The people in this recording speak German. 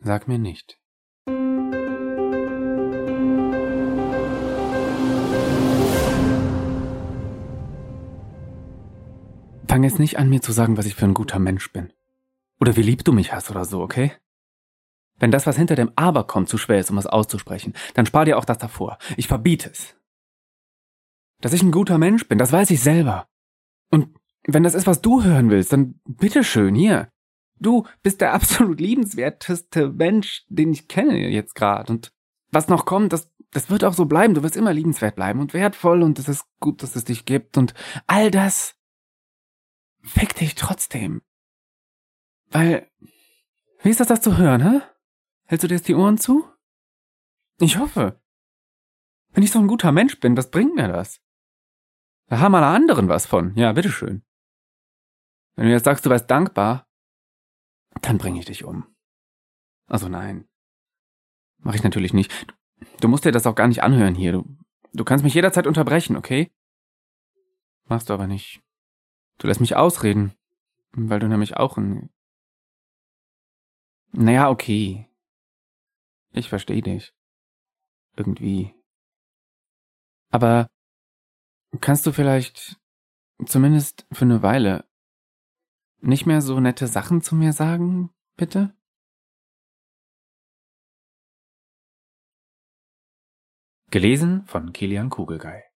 Sag mir nicht. Fang jetzt nicht an, mir zu sagen, was ich für ein guter Mensch bin. Oder wie lieb du mich hast oder so, okay? Wenn das, was hinter dem Aber kommt, zu schwer ist, um es auszusprechen, dann spar dir auch das davor. Ich verbiete es. Dass ich ein guter Mensch bin, das weiß ich selber. Und wenn das ist, was du hören willst, dann bitteschön, hier. Du bist der absolut liebenswerteste Mensch, den ich kenne jetzt gerade. Und was noch kommt, das, das wird auch so bleiben. Du wirst immer liebenswert bleiben und wertvoll und es ist gut, dass es dich gibt und all das. Fick dich trotzdem. Weil, wie ist das, das zu hören, hä? Hältst du dir jetzt die Ohren zu? Ich hoffe. Wenn ich so ein guter Mensch bin, was bringt mir das? Da haben alle anderen was von. Ja, bitteschön. Wenn du jetzt sagst, du wärst dankbar, dann bringe ich dich um. Also nein. Mach ich natürlich nicht. Du musst dir das auch gar nicht anhören hier. Du, du kannst mich jederzeit unterbrechen, okay? Machst du aber nicht. Du lässt mich ausreden, weil du nämlich auch ein... Naja, okay. Ich verstehe dich. Irgendwie. Aber kannst du vielleicht zumindest für eine Weile nicht mehr so nette Sachen zu mir sagen, bitte? Gelesen von Kilian Kugelgei